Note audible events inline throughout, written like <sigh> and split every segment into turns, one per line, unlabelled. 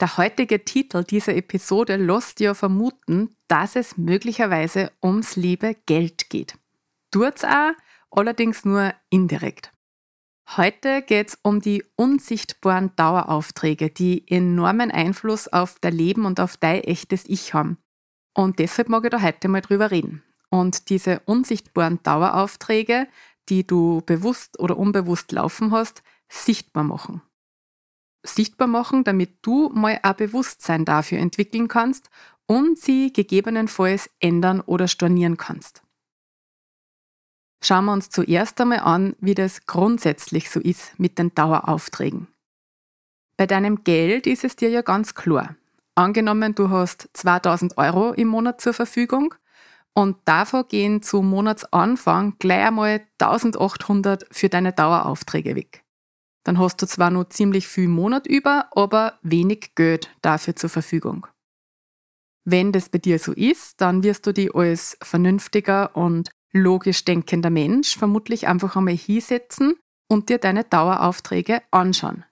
Der heutige Titel dieser Episode lässt dir vermuten, dass es möglicherweise ums liebe Geld geht. Tut's auch, allerdings nur indirekt. Heute geht's um die unsichtbaren Daueraufträge, die enormen Einfluss auf dein Leben und auf dein echtes Ich haben. Und deshalb mag ich da heute mal drüber reden. Und diese unsichtbaren Daueraufträge, die du bewusst oder unbewusst laufen hast, sichtbar machen sichtbar machen, damit du mal ein Bewusstsein dafür entwickeln kannst und sie gegebenenfalls ändern oder stornieren kannst. Schauen wir uns zuerst einmal an, wie das grundsätzlich so ist mit den Daueraufträgen. Bei deinem Geld ist es dir ja ganz klar. Angenommen, du hast 2000 Euro im Monat zur Verfügung und davon gehen zum Monatsanfang gleich einmal 1800 für deine Daueraufträge weg dann hast du zwar nur ziemlich viel Monat über, aber wenig Geld dafür zur Verfügung. Wenn das bei dir so ist, dann wirst du dich als vernünftiger und logisch denkender Mensch vermutlich einfach einmal hinsetzen und dir deine Daueraufträge anschauen.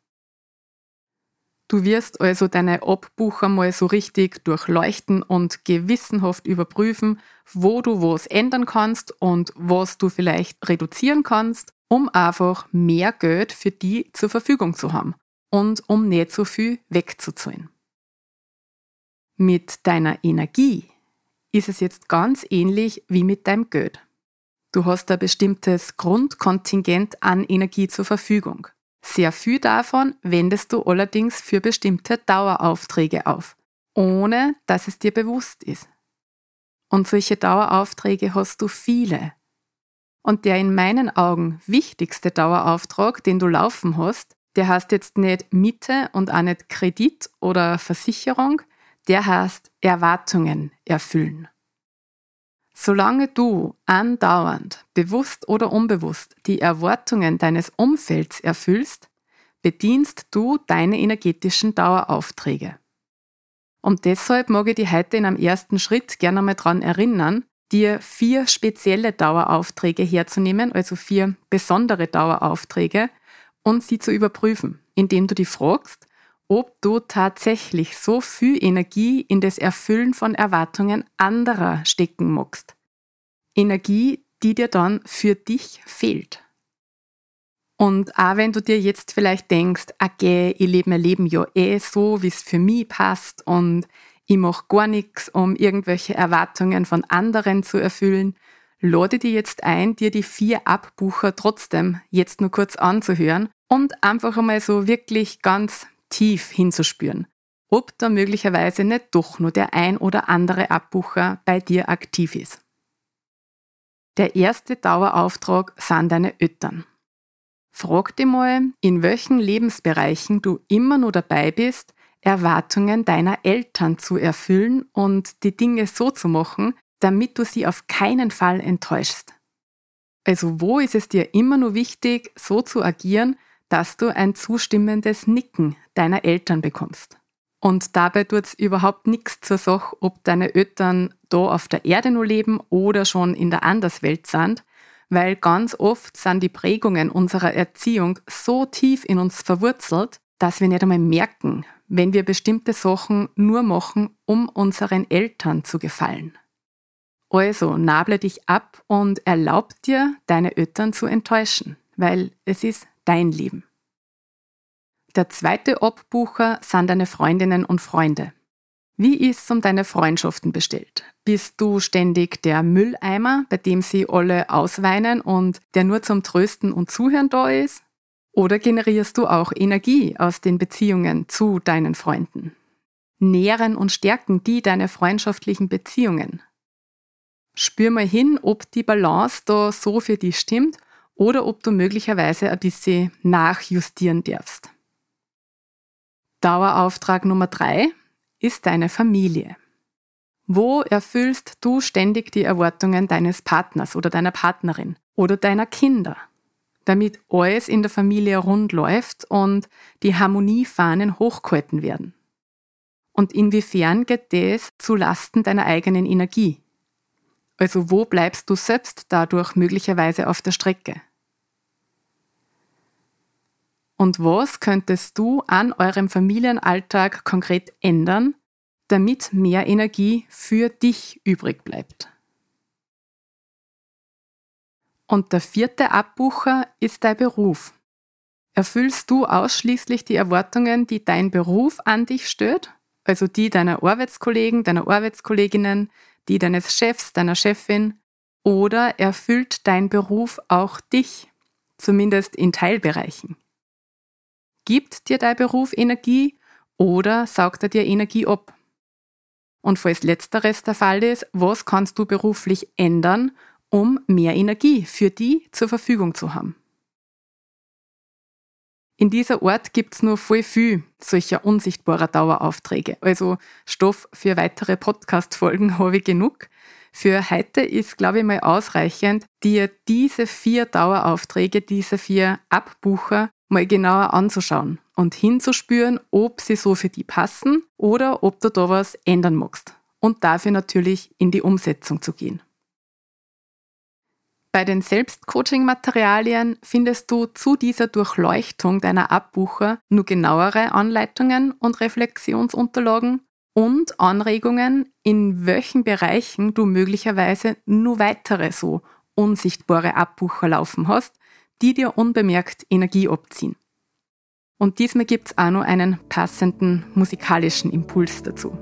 Du wirst also deine Abbucher mal so richtig durchleuchten und gewissenhaft überprüfen, wo du was ändern kannst und was du vielleicht reduzieren kannst um einfach mehr Geld für die zur Verfügung zu haben und um nicht so viel wegzuzahlen. Mit deiner Energie ist es jetzt ganz ähnlich wie mit deinem Geld. Du hast ein bestimmtes Grundkontingent an Energie zur Verfügung. Sehr viel davon wendest du allerdings für bestimmte Daueraufträge auf, ohne dass es dir bewusst ist. Und solche Daueraufträge hast du viele, und der in meinen Augen wichtigste Dauerauftrag, den du laufen hast, der heißt jetzt nicht Miete und auch nicht Kredit oder Versicherung, der heißt Erwartungen erfüllen. Solange du andauernd, bewusst oder unbewusst, die Erwartungen deines Umfelds erfüllst, bedienst du deine energetischen Daueraufträge. Und deshalb mag ich dich heute in einem ersten Schritt gerne einmal daran erinnern, dir vier spezielle Daueraufträge herzunehmen, also vier besondere Daueraufträge, und sie zu überprüfen, indem du dich fragst, ob du tatsächlich so viel Energie in das Erfüllen von Erwartungen anderer stecken magst. Energie, die dir dann für dich fehlt. Und auch wenn du dir jetzt vielleicht denkst, okay, ich lebe mein Leben ja eh so, wie es für mich passt und ich mache gar nichts, um irgendwelche Erwartungen von anderen zu erfüllen, lade dich jetzt ein, dir die vier Abbucher trotzdem jetzt nur kurz anzuhören und einfach einmal so wirklich ganz tief hinzuspüren, ob da möglicherweise nicht doch nur der ein oder andere Abbucher bei dir aktiv ist. Der erste Dauerauftrag sind deine Eltern. Frag dich mal, in welchen Lebensbereichen du immer nur dabei bist, Erwartungen deiner Eltern zu erfüllen und die Dinge so zu machen, damit du sie auf keinen Fall enttäuschst. Also wo ist es dir immer nur wichtig, so zu agieren, dass du ein zustimmendes Nicken deiner Eltern bekommst? Und dabei tut es überhaupt nichts zur Sache, ob deine Eltern da auf der Erde nur leben oder schon in der Anderswelt sind, weil ganz oft sind die Prägungen unserer Erziehung so tief in uns verwurzelt, dass wir nicht einmal merken, wenn wir bestimmte Sachen nur machen, um unseren Eltern zu gefallen. Also nable dich ab und erlaub dir, deine Eltern zu enttäuschen, weil es ist dein Leben. Der zweite Obbucher sind deine Freundinnen und Freunde. Wie ist um deine Freundschaften bestellt? Bist du ständig der Mülleimer, bei dem sie alle ausweinen und der nur zum Trösten und Zuhören da ist? Oder generierst du auch Energie aus den Beziehungen zu deinen Freunden? Nähren und stärken die deine freundschaftlichen Beziehungen? Spür mal hin, ob die Balance da so für dich stimmt oder ob du möglicherweise ein bisschen nachjustieren darfst. Dauerauftrag Nummer drei ist deine Familie. Wo erfüllst du ständig die Erwartungen deines Partners oder deiner Partnerin oder deiner Kinder? Damit alles in der Familie rund läuft und die Harmoniefahnen hochgehalten werden. Und inwiefern geht das zu Lasten deiner eigenen Energie? Also wo bleibst du selbst dadurch möglicherweise auf der Strecke? Und was könntest du an eurem Familienalltag konkret ändern, damit mehr Energie für dich übrig bleibt? Und der vierte Abbucher ist dein Beruf. Erfüllst du ausschließlich die Erwartungen, die dein Beruf an dich stellt, also die deiner Arbeitskollegen, deiner Arbeitskolleginnen, die deines Chefs, deiner Chefin, oder erfüllt dein Beruf auch dich, zumindest in Teilbereichen? Gibt dir dein Beruf Energie oder saugt er dir Energie ab? Und falls letzteres der Fall ist, was kannst du beruflich ändern, um mehr Energie für die zur Verfügung zu haben. In dieser Art gibt's nur voll viel solcher unsichtbarer Daueraufträge. Also Stoff für weitere Podcast-Folgen <laughs> habe ich genug. Für heute ist, glaube ich, mal ausreichend, dir diese vier Daueraufträge, diese vier Abbucher mal genauer anzuschauen und hinzuspüren, ob sie so für die passen oder ob du da was ändern magst. Und dafür natürlich in die Umsetzung zu gehen. Bei den Selbstcoaching-Materialien findest du zu dieser Durchleuchtung deiner Abbucher nur genauere Anleitungen und Reflexionsunterlagen und Anregungen, in welchen Bereichen du möglicherweise nur weitere so unsichtbare Abbucher laufen hast, die dir unbemerkt Energie abziehen. Und diesmal gibt es auch noch einen passenden musikalischen Impuls dazu.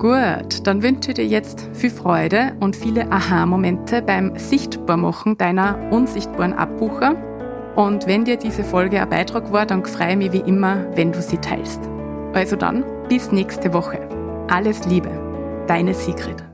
Gut, dann wünsche dir jetzt viel Freude und viele Aha-Momente beim Sichtbarmachen deiner unsichtbaren Abbucher. Und wenn dir diese Folge ein Beitrag war, dann freue ich mich wie immer, wenn du sie teilst. Also dann, bis nächste Woche. Alles Liebe, deine Sigrid.